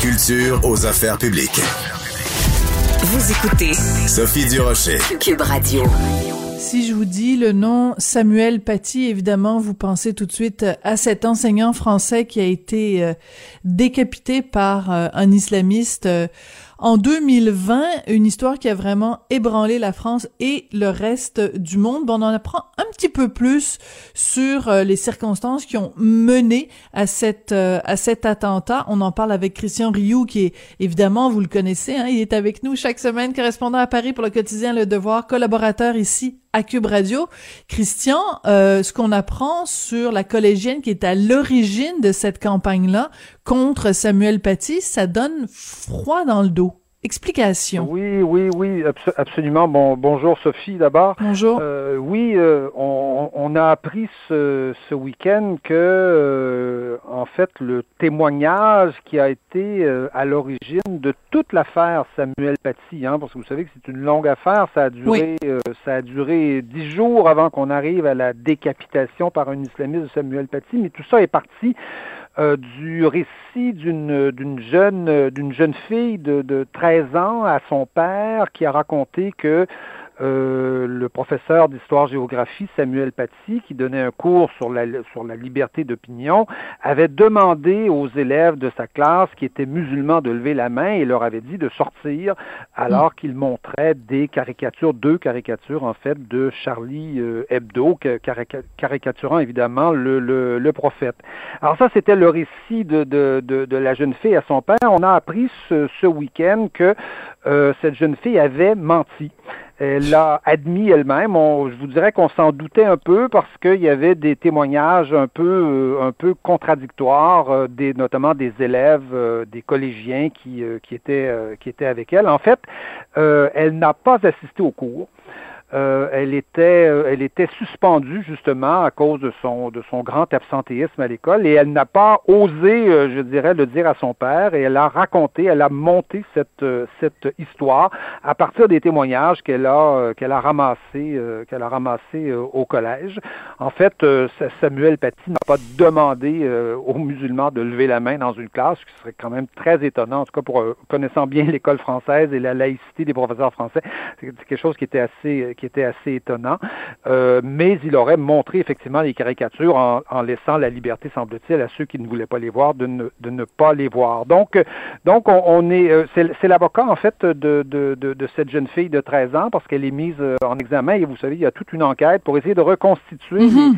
Culture aux affaires publiques. Vous écoutez Sophie Durocher. Cube Radio. Si je vous dis le nom Samuel Paty, évidemment, vous pensez tout de suite à cet enseignant français qui a été euh, décapité par euh, un islamiste euh, en 2020, une histoire qui a vraiment ébranlé la France et le reste du monde. Bon, on en apprend un petit peu plus sur les circonstances qui ont mené à cette à cet attentat. On en parle avec Christian Rioux, qui est évidemment, vous le connaissez, hein, il est avec nous chaque semaine, correspondant à Paris pour le quotidien Le Devoir, collaborateur ici à Cube Radio. Christian, euh, ce qu'on apprend sur la collégienne qui est à l'origine de cette campagne-là contre Samuel Paty, ça donne froid dans le dos. Explication. Oui, oui, oui, abso- absolument. Bon, bonjour Sophie d'abord. Bonjour. Euh, oui, euh, on, on a appris ce, ce week-end que, euh, en fait, le témoignage qui a été à l'origine de toute l'affaire Samuel Paty, hein, parce que vous savez que c'est une longue affaire, ça a duré, ça a duré dix jours avant qu'on arrive à la décapitation par un islamiste de Samuel Paty, mais tout ça est parti euh, du récit d'une d'une jeune euh, d'une jeune fille de, de 13 ans à son père qui a raconté que euh, le professeur d'histoire-géographie Samuel Paty, qui donnait un cours sur la, sur la liberté d'opinion, avait demandé aux élèves de sa classe qui étaient musulmans de lever la main et leur avait dit de sortir alors qu'il montrait des caricatures, deux caricatures en fait de Charlie euh, Hebdo, caricaturant évidemment le, le, le prophète. Alors ça, c'était le récit de, de, de, de la jeune fille à son père. On a appris ce, ce week-end que euh, cette jeune fille avait menti. Elle l'a admis elle-même. Je vous dirais qu'on s'en doutait un peu parce qu'il y avait des témoignages un peu, euh, un peu contradictoires, euh, des, notamment des élèves, euh, des collégiens qui, qui, étaient, qui étaient avec elle. En fait, elle n'a pas assisté au cours. Euh, elle était, euh, elle était suspendue justement à cause de son, de son grand absentéisme à l'école et elle n'a pas osé, euh, je dirais, le dire à son père et elle a raconté, elle a monté cette, euh, cette histoire à partir des témoignages qu'elle a, qu'elle a ramassés, qu'elle a ramassés au collège. En fait, Sa- Samuel Paty n'a pas demandé aux musulmans de lever la main dans une classe, ce qui serait quand même très étonnant, en tout cas pour connaissant bien l'école française et la laïcité des professeurs français, c'est quelque chose qui était assez, qui était assez étonnant. Euh, mais il aurait montré effectivement les caricatures en, en laissant la liberté, semble-t-il, à ceux qui ne voulaient pas les voir de ne, de ne pas les voir. Donc, donc on, on est, euh, c'est l'avocat en fait de, de, de, de cette jeune fille de 13 ans parce qu'elle est mise euh, en examen et vous savez, il y a toute une enquête pour essayer de reconstituer c'est les,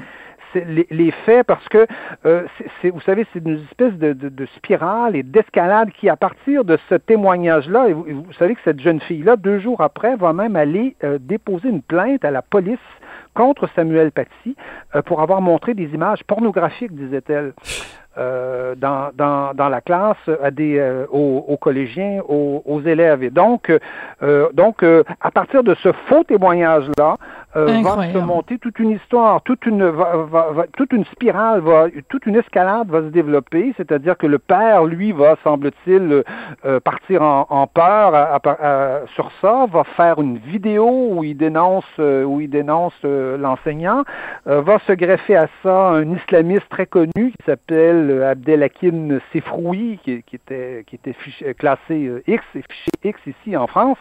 les faits parce que euh, c'est- vous savez c'est une espèce de, de, de spirale et d'escalade qui à partir de ce témoignage-là et vous, vous savez que cette jeune fille-là deux jours après va même aller euh, déposer une plainte à la police contre Samuel Paty euh, pour avoir montré des images pornographiques disait-elle euh, dans, dans, dans la classe à des, euh, aux, aux collégiens, aux, aux élèves. Et donc, euh, donc euh, à partir de ce faux témoignage-là, euh, va se monter toute une histoire, toute une, va, va- va- toute une spirale, va, toute une escalade va se développer, c'est-à-dire que le père, lui, va, semble-t-il, euh, partir en, en peur à- à- à- sur ça, va faire une vidéo où il dénonce, euh, où il dénonce euh, l'enseignant, euh, va se greffer à ça un islamiste très connu qui s'appelle euh, Abdelhakim Sefroui, qui, qui était, qui était fiché- euh, classé euh, X, et fiché X ici en France,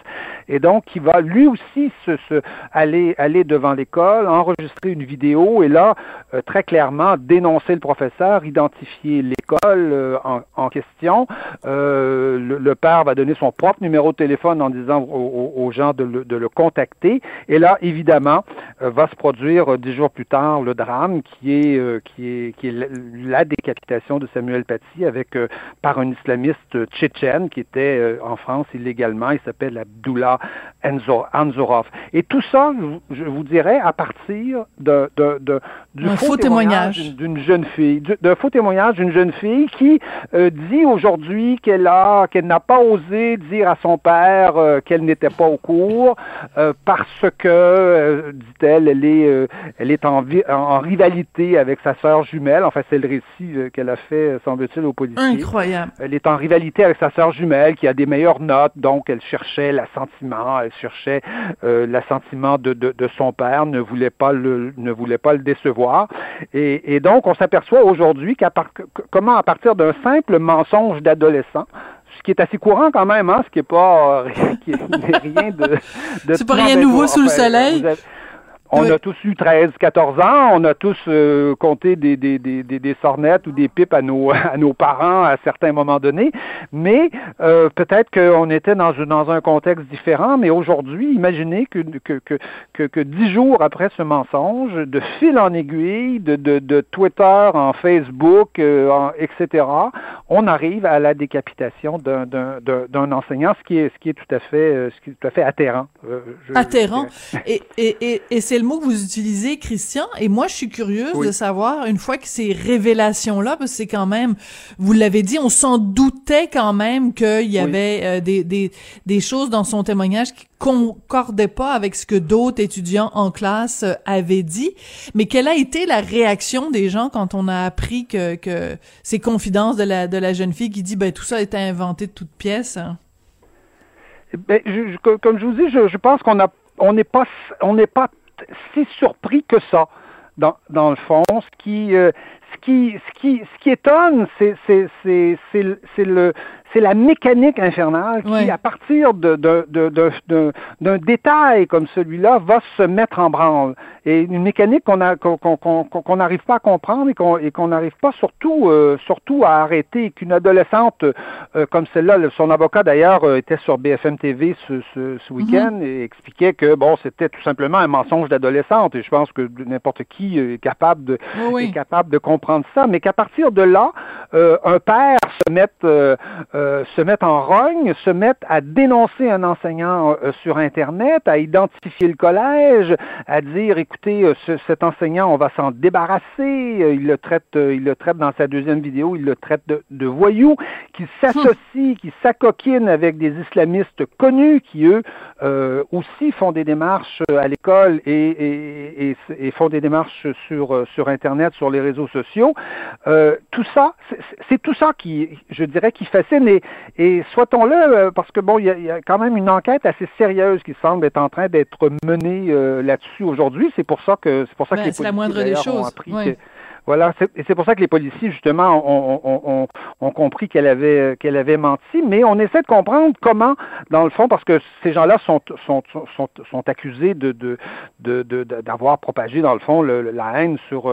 et donc qui va lui aussi se, se- aller, aller devant l'école, enregistrer une vidéo, et là, euh, très clairement, dénoncer le professeur, identifier l'école euh, en, question. Euh, le, père va donner son propre numéro de téléphone en disant aux, gens de le, contacter. Et là, évidemment, va se produire dix jours plus tard le drame qui est, qui est, qui est la, décapitation de Samuel Paty avec par un islamiste tchétchène qui était en France illégalement. Il s'appelle Abdullah Anzorov. Et tout ça, je vous dirais, à partir de, de, de du Un faux, témoignage. d'une jeune fille, du- d'un faux témoignage d'une jeune fille qui euh, dit aujourd'hui qu'elle a, qu'elle n'a pas osé dire à son père euh, qu'elle n'était pas au cours euh, parce que, dit-elle, elle est, elle est en, rivalité avec sa sœur jumelle. Enfin, c'est le récit qu'elle a fait, semble-t-il, au policier. Incroyable. Elle est en rivalité avec sa sœur jumelle qui a des meilleures notes, donc elle cherchait l'assentiment, elle cherchait l'assentiment de, de, de son père, ne voulait pas le, ne voulait pas le décevoir. Et, et donc, on s'aperçoit aujourd'hui qu'à comment, à partir d'un simple mensonge d'adolescent, ce qui est assez courant quand même, hein, ce qui est pas euh, qui est rien de, de C'est pas rien nouveau sous le Enfin, soleil? vous avez- on Oui. a tous eu 13, 14 ans, on a tous euh, compté des, des, des, des, des sornettes ou des pipes à nos, à nos parents à certains moments donnés, mais euh, peut-être qu'on était dans, un- dans un contexte différent, mais aujourd'hui, imaginez que, que, que, que, que 10 jours après ce mensonge, de fil en aiguille, de, de, de Twitter en Facebook, euh, en- etc., on arrive à la décapitation d'un- d'un d'un- d'un enseignant, ce qui est, ce qui est tout à fait, euh, ce qui est tout à fait atterrant. euh, je- Atterrant. Et, et, et, et c'est le mot que vous utilisez, Christian. Et moi, je suis curieuse Oui. de savoir, une fois que ces révélations-là, parce que c'est quand même, vous l'avez dit, on s'en doutait quand même qu'il y Oui. avait euh, des, des, des choses dans son témoignage qui concordaient pas avec ce que d'autres étudiants en classe euh, avaient dit. Mais quelle a été la réaction des gens quand on a appris que, que ces confidences de la, de la jeune fille qui dit, ben, tout ça était inventé de toutes pièces? hein? Ben, je- je- co- comme je vous dis, je, je pense qu'on a, on n'est pas, on n'est pas si surpris que ça. Dans, dans le fond, ce qui, euh, ce qui, ce qui, ce qui étonne, c'est, le- c'est la mécanique infernale qui, Ouais. à partir de, de, de, de- de- d'un détail comme celui-là, va se mettre en branle. Et une mécanique qu'on n'arrive pas à comprendre et qu'on, n'arrive pas surtout, euh, surtout à arrêter. Qu'une adolescente euh, comme celle-là, le- son avocat d'ailleurs euh, était sur BFM TV ce, ce, ce week-end et expliquait que bon, c'était tout simplement un mensonge d'adolescente. Et je pense que n'importe qui est capable de, oui. est capable de comprendre ça, mais qu'à partir de là, euh, un père se mette, euh, se mette en rogne, se mette à dénoncer un enseignant euh, sur Internet, à identifier le collège, à dire, écoutez, euh, ce- cet enseignant, on va s'en débarrasser. Euh, Il le traite, il le traite dans sa deuxième vidéo, il le traite de, de voyou, qui s'associe, qui s'acoquine avec des islamistes connus, qui eux euh, aussi font des démarches à l'école et, et, et, et font des démarches sur, sur Internet, sur les réseaux sociaux. Euh, tout ça, c'est tout ça qui, je dirais, qui fascine. Et, et souhaitons-le, euh, parce que bon, il y, a, il y a quand même une enquête assez sérieuse qui semble être en train d'être menée euh, là-dessus aujourd'hui. C'est pour ça que c'est pour ça Ben, que les c'est la moindre des choses, oui. Voilà, et c'est pour ça que les policiers, justement, ont, compris qu'elle avait, avait menti, mais on essaie de comprendre comment, dans le fond, parce que ces gens-là sont, accusés d'avoir propagé, dans le fond, le- la haine sur,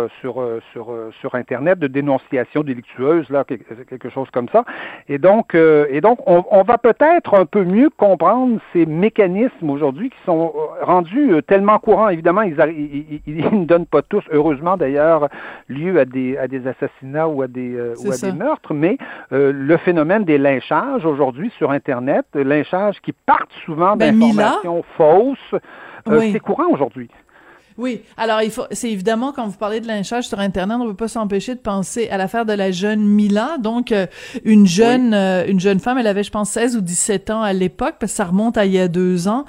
Internet, de dénonciation délictueuse, là, quelque, chose comme ça. Et donc, euh, on, va peut-être un peu mieux comprendre ces mécanismes aujourd'hui qui sont euh, rendus euh, tellement courants. Évidemment, ils- ils ne donnent pas tous, heureusement d'ailleurs, lieu à des, à des assassinats ou à des, euh, C'est ou à ça. des meurtres, mais euh, le phénomène des lynchages aujourd'hui sur Internet, euh, lynchages qui partent souvent Ben, d'informations fausses, Oui. c'est courant aujourd'hui. Oui, alors il faut, c'est évidemment quand vous parlez de lynchage sur Internet, on peut pas s'empêcher de penser à l'affaire de la jeune Mila, donc euh, une jeune, euh, une jeune femme, elle avait je pense 16 ou 17 ans à l'époque, parce que ça remonte à il y a deux ans,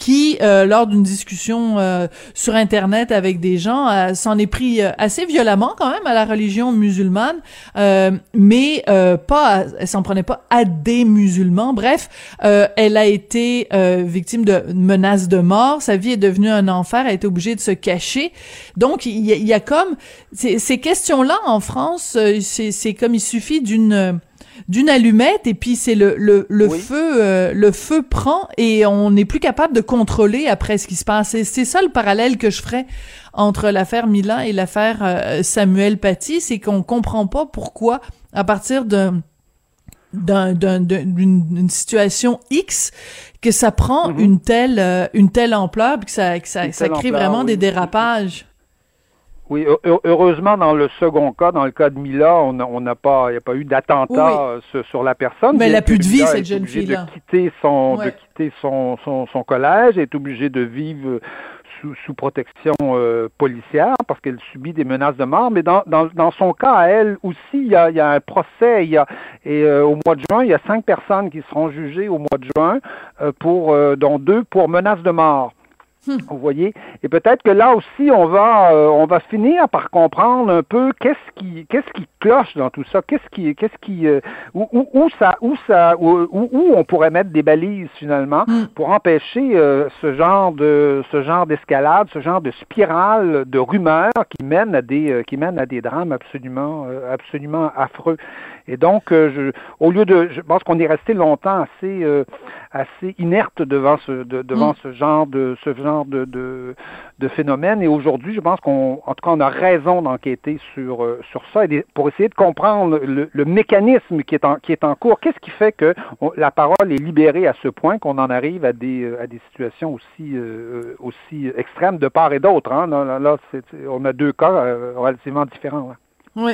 qui euh, lors d'une discussion euh, sur Internet avec des gens, euh, s'en est pris euh, assez violemment quand même à la religion musulmane, euh, mais pas, à- elle s'en prenait pas à des musulmans. Bref, elle a été victime de menaces de mort. Sa vie est devenue un enfer. Elle a été obligée de se cacher. Donc, il y y a comme ces, questions-là en France, c'est comme il suffit d'une d'une allumette et puis c'est le le, le Oui. feu euh, le feu prend et on n'est plus capable de contrôler après ce qui se passe. Et C'est ça le parallèle que je ferais entre l'affaire Milan et l'affaire euh, Samuel Paty, c'est qu'on comprend pas pourquoi à partir d'un d'un- d'un- d'un- d'une situation X que ça prend Mhm. une telle euh, une telle ampleur puis que ça que ça, ça crée ampleur, vraiment oui. des dérapages. Oui, heu- heu- heureusement, dans le second cas, dans le cas de Mila, on n'a on n'a pas, il n'y a pas eu d'attentat Oui. sur, la personne. Mais elle bien a plus de vie, Mila cette est jeune obligée fille-là. De quitter son, Ouais. de quitter son, son, son collège, est obligée de vivre sous, sous protection policière parce qu'elle subit des menaces de mort. Mais dans, dans, dans son cas, à elle aussi, il y a, il y a un procès. Il y a, et au mois de juin, il y a cinq personnes qui seront jugées au mois de juin, pour, dont deux pour menaces de mort. Vous voyez, et peut-être que là aussi on va euh, on va finir par comprendre un peu qu'est-ce qui qu'est-ce qui cloche dans tout ça, qu'est-ce qui qu'est-ce qui euh, où, où, ça où ça où, où, on pourrait mettre des balises finalement hmm. pour empêcher euh, ce genre de ce genre d'escalade, ce genre de spirale de rumeurs qui mènent à des qui mènent à des drames absolument absolument affreux. Et donc, je, au lieu de, je pense qu'on est resté longtemps assez, assez inerte devant ce, devant hmm. ce genre de, ce genre de, de, phénomène. Et aujourd'hui, je pense qu'on, en tout cas, on a raison d'enquêter sur, euh, sur ça et pour essayer de comprendre le, mécanisme qui est en, qui est en cours. Qu'est-ce qui fait que la parole est libérée à ce point qu'on en arrive à des, euh, à des situations aussi, euh, aussi extrêmes de part et d'autre. Hein? Là, on a deux cas relativement différents. Oui,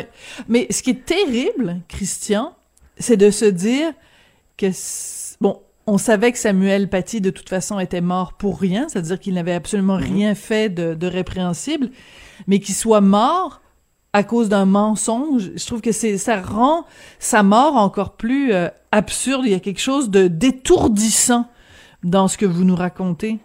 mais ce qui est terrible, Christian, c'est de se dire que, bon, on savait que Samuel Paty, de toute façon, était mort pour rien, c'est-à-dire qu'il n'avait absolument mhm. rien fait de, répréhensible, mais qu'il soit mort à cause d'un mensonge, je trouve que c'est ça rend sa mort encore plus euh, absurde. Il y a quelque chose de d'étourdissant dans ce que vous nous racontez.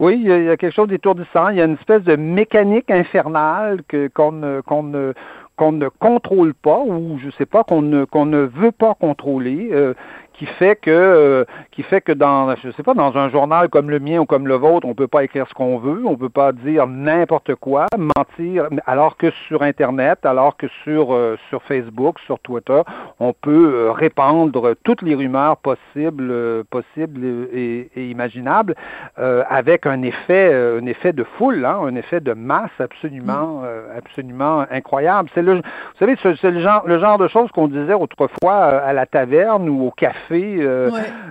Oui, il y a, quelque chose d'étourdissant. Il y a une espèce de mécanique infernale que qu'on qu'on ne qu'on ne contrôle pas ou je sais pas qu'on ne qu'on ne veut pas contrôler. Euh, qui fait que euh, qui fait que dans je sais pas dans un journal comme le mien ou comme le vôtre, on peut pas écrire ce qu'on veut, on peut pas dire n'importe quoi, mentir alors que sur internet, alors que sur euh, sur Facebook, sur Twitter, on peut euh, répandre toutes les rumeurs possibles possibles et, et imaginables avec un effet un effet de foule, hein, un effet de masse absolument mm. absolument incroyable. C'est le vous savez c'est le genre le genre de choses qu'on disait autrefois à la taverne ou au café euh,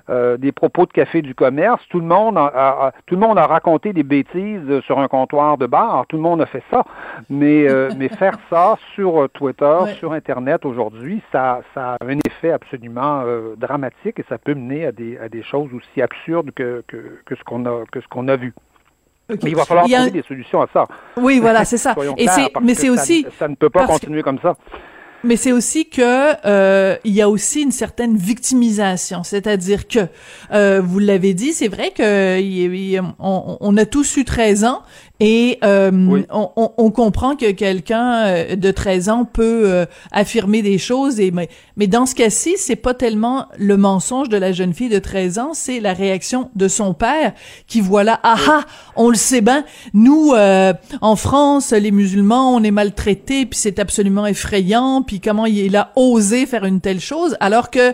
euh, des propos de café du commerce. Tout le monde a, tout le monde a raconté des bêtises sur un comptoir de bar. Tout le monde a fait ça. Mais, euh, mais faire ça sur Twitter, sur Internet aujourd'hui, ça, ça a un effet absolument dramatique et ça peut mener à des, à des choses aussi absurdes que, que, que ce qu'on a, que ce qu'on a vu. Mais il va falloir trouver des solutions à ça. Oui, voilà, c'est ça. et c'est, mais c'est aussi. Ça, ne peut pas continuer comme ça mais c'est aussi que euh, il y a aussi une certaine victimisation, c'est-à-dire que euh, vous l'avez dit, c'est vrai que on, on, a tous eu 13 ans et euh, on, on, comprend que quelqu'un euh, de 13 ans peut euh, affirmer des choses, et, mais, mais dans ce cas-ci, c'est pas tellement le mensonge de la jeune fille de 13 ans, c'est la réaction de son père qui voit là, ah ah, on le sait bien, nous, en France, les musulmans, on est maltraités, puis c'est absolument effrayant, puis comment il a osé faire une telle chose, alors que,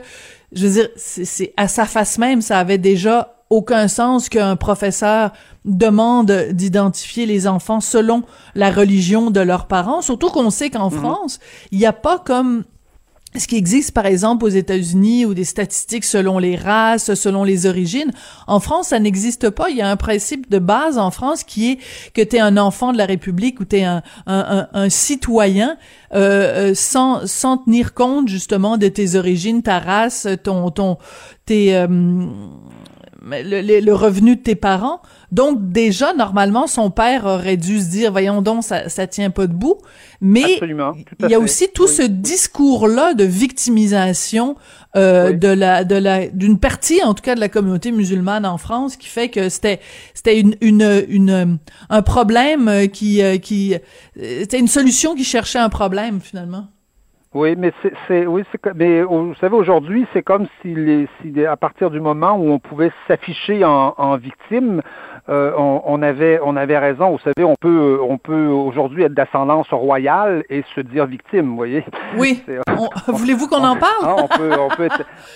je veux dire, c'est à sa face même, ça avait déjà aucun sens qu'un professeur demande d'identifier les enfants selon la religion de leurs parents, surtout qu'on sait qu'en mhm. France, il n'y a pas comme ce qui existe par exemple aux États-Unis ou des statistiques selon les races, selon les origines, en France ça n'existe pas. Il y a un principe de base en France qui est que tu es un enfant de la République ou tu es un, un, un, citoyen euh, euh, sans, sans tenir compte justement de tes origines, ta race, ton ton tes euh, le, le, revenu de tes parents. Donc déjà, normalement, son père aurait dû se dire, voyons donc, ça, ça tient pas debout. Mais il y a aussi tout ce discours-là de victimisation euh, de la de la d'une partie, en tout cas, de la communauté musulmane en France, qui fait que c'était c'était une, une une un problème qui euh, qui c'était une solution qui cherchait un problème finalement. Oui, mais c'est, oui, c'est mais vous savez aujourd'hui, c'est comme si, les, si à partir du moment où on pouvait s'afficher en, en victime, euh, on, on, avait on avait raison. Vous savez, on peut on peut aujourd'hui être d'ascendance royale et se dire victime. Vous voyez. Oui. Voulez-vous qu'on en parle? ah, on peut on peut.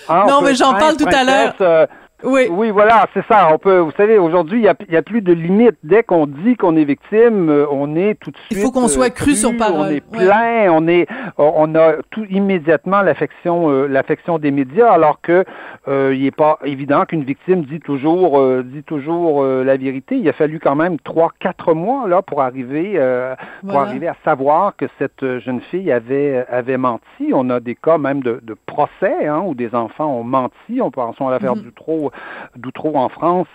Ah, non, mais j'en parle tout à l'heure. Euh, oui. Oui, voilà, c'est ça. On peut, vous savez, aujourd'hui, il n'y a, y a, plus de limite. Dès qu'on dit qu'on est victime, euh, on est tout de suite. Il faut qu'on soit cru, sur parole. On est plein, on est, on a tout immédiatement l'affection, euh, l'affection des médias, alors que euh, il n'est pas évident qu'une victime dit toujours, dit toujours la vérité. Il a fallu quand même trois, quatre mois là pour arriver, pour arriver à savoir que cette jeune fille avait, avait menti. On a des cas même de, de procès hein, où des enfants ont menti. On pense à l'affaire mm-hmm. du trou d'Outreau, d'Outreau en France,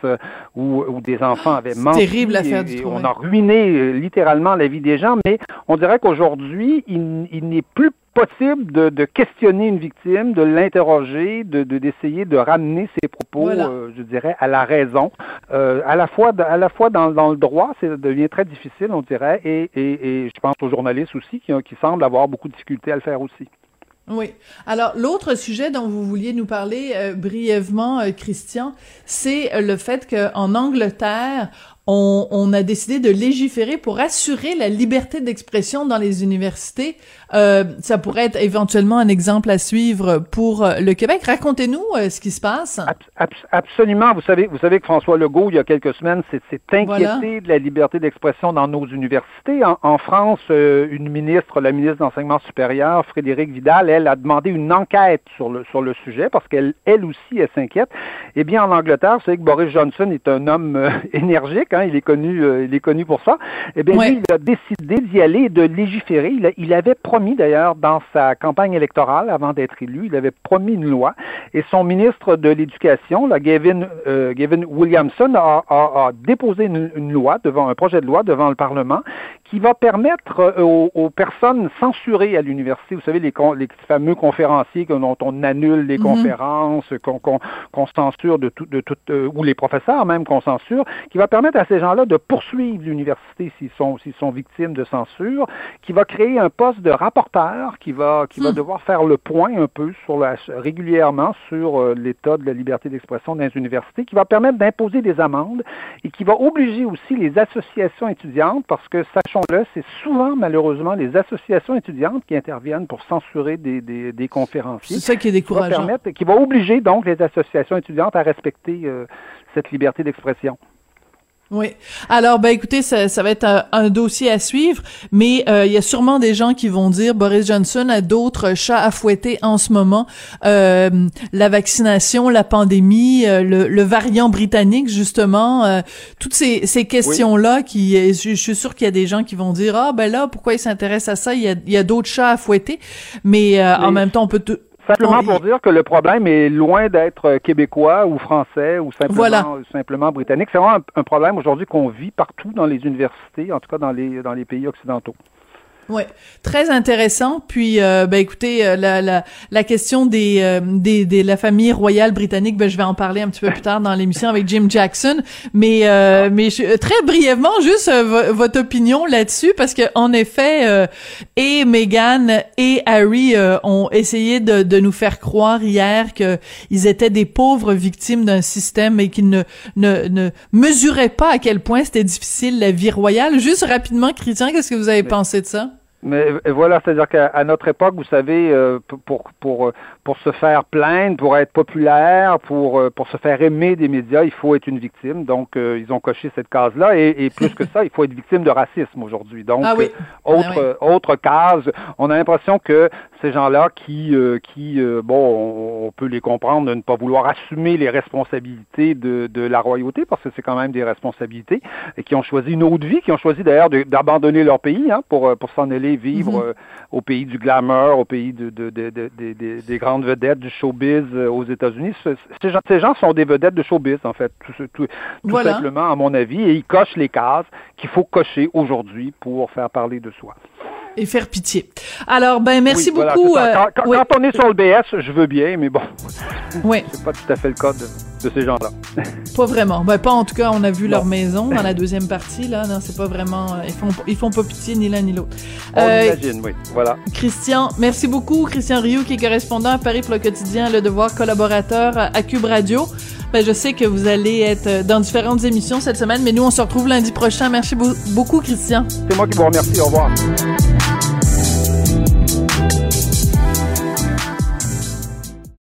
où, où, des enfants avaient menti. Terrible l'affaire et, On a ruiné littéralement la vie des gens, mais on dirait qu'aujourd'hui, il, il n'est plus possible de, de, questionner une victime, de l'interroger, de d'essayer de, ramener ses propos, euh, je dirais, à la raison. Euh, à la fois, à la fois dans, dans le droit, ça devient très difficile, on dirait, et, et, et je pense aux journalistes aussi qui, qui semblent avoir beaucoup de difficultés à le faire aussi. Oui. Alors, l'autre sujet dont vous vouliez nous parler euh, brièvement, euh, Christian, c'est euh, le fait qu'en Angleterre, on, on, a décidé de légiférer pour assurer la liberté d'expression dans les universités. Euh, ça pourrait être éventuellement un exemple à suivre pour euh, le Québec. Racontez-nous euh, ce qui se passe. Ab absolument. Vous savez, vous savez que François Legault, il y a quelques semaines, s'est inquiété voilà. de la liberté d'expression dans nos universités. En, en France, euh, une ministre, la ministre d'enseignement supérieur, Frédéric Vidal, elle a demandé une enquête sur le sur le sujet parce qu'elle elle aussi elle s'inquiète. Eh bien, en Angleterre, vous savez que Boris Johnson est un homme énergique. Hein, il est connu, euh, il est connu pour ça. Eh bien, ouais. lui, il a décidé d'y aller et de légiférer. Il, a, il avait promis d'ailleurs dans sa campagne électorale, avant d'être élu, il avait promis une loi. Et son ministre de l'Éducation, Gavin, euh, Gavin Williamson, a, a, a déposé une, une, loi devant un projet de loi devant le Parlement qui va permettre euh, aux, aux personnes censurées à l'université, vous savez, les, les, fameux conférenciers dont on annule les mm -hmm. conférences, qu'on qu qu censure de tout, de tout euh, ou les professeurs même qu'on censure, qui va permettre à ces gens-là de poursuivre l'université s'ils sont, s'ils sont victimes de censure, qui va créer un poste de rapporteur qui va, qui mmh. va devoir faire le point un peu sur la, régulièrement sur euh, l'état de la liberté d'expression dans les universités, qui va permettre d'imposer des amendes et qui va obliger aussi les associations étudiantes, parce que sachons-le, c'est souvent malheureusement les associations étudiantes qui interviennent pour censurer des, des, des conférenciers. C'est ça qui est décourageant. Qui va, permettre, qui va obliger donc les associations étudiantes à respecter euh, cette liberté d'expression. Oui. Alors, ben écoutez, ça, ça va être un, un, dossier à suivre, mais euh, il y a sûrement des gens qui vont dire Boris Johnson a d'autres chats à fouetter en ce moment. Euh, la vaccination, la pandémie, euh, le, le, variant britannique, justement, euh, toutes ces, ces questions-là, oui. qui, je, je, suis sûr qu'il y a des gens qui vont dire ah ben là, pourquoi ils s'intéressent à ça? Il y a, il y a d'autres chats à fouetter, mais oui. en même temps, on peut tout Simplement pour dire que le problème est loin d'être québécois ou français ou simplement, voilà. simplement britannique. C'est vraiment un, un problème aujourd'hui qu'on vit partout dans les universités, en tout cas dans les, dans les pays occidentaux. Ouais, très intéressant. Puis, euh, ben écoutez, euh, la, la, la question des, euh, des, des la famille royale britannique, ben je vais en parler un petit peu plus tard dans l'émission avec Jim Jackson. Mais euh, mais je, très brièvement, juste euh, votre opinion là-dessus, parce que en effet, euh, et Meghan et Harry ont essayé de, de nous faire croire hier que ils étaient des pauvres victimes d'un système et qu'ils ne, ne ne mesuraient pas à quel point c'était difficile la vie royale. Juste rapidement, Christian, qu'est-ce que vous avez pensé de ça? Mais voilà, c'est-à-dire qu'à notre époque, vous savez, euh, pour pour pour se faire plaindre, pour être populaire, pour euh, pour se faire aimer des médias, il faut être une victime. Donc, euh, ils ont coché cette case-là. Et, et, plus que ça, il faut être victime de racisme aujourd'hui. Donc, ah oui. autre ah oui. autre case. On a l'impression que ces gens-là, qui qui bon, on peut les comprendre de ne pas vouloir assumer les responsabilités de de la royauté, parce que c'est quand même des responsabilités, et qui ont choisi une autre vie, qui ont choisi d'ailleurs d'abandonner leur pays hein, pour pour s'en aller vivre mm -hmm. euh, au pays du glamour, au pays de, de, de, des grandes vedettes du showbiz euh, aux États-Unis. Ces gens, ces gens sont des vedettes de showbiz, en fait, tout, tout, tout voilà. simplement, à mon avis, et ils cochent les cases qu'il faut cocher aujourd'hui pour faire parler de soi et faire pitié. Alors, ben merci oui, beaucoup. Voilà, quand, quand, oui. quand, on est sur le BS, je veux bien, mais bon, oui. c'est pas tout à fait le cas de, ces gens-là. pas vraiment. Ben pas en tout cas, on a vu non. leur maison dans la deuxième partie là. Non, c'est pas vraiment. Euh, ils font ils font pas pitié ni l'un ni l'autre. On euh, imagine, oui. Voilà. Christian, merci beaucoup, Christian Rioux, qui est correspondant à Paris pour le quotidien Le Devoir, collaborateur à Cube Radio. Ben, je sais que vous allez être dans différentes émissions cette semaine, mais nous, on se retrouve lundi prochain. Merci beaucoup, Christian. C'est moi qui vous remercie. Au revoir.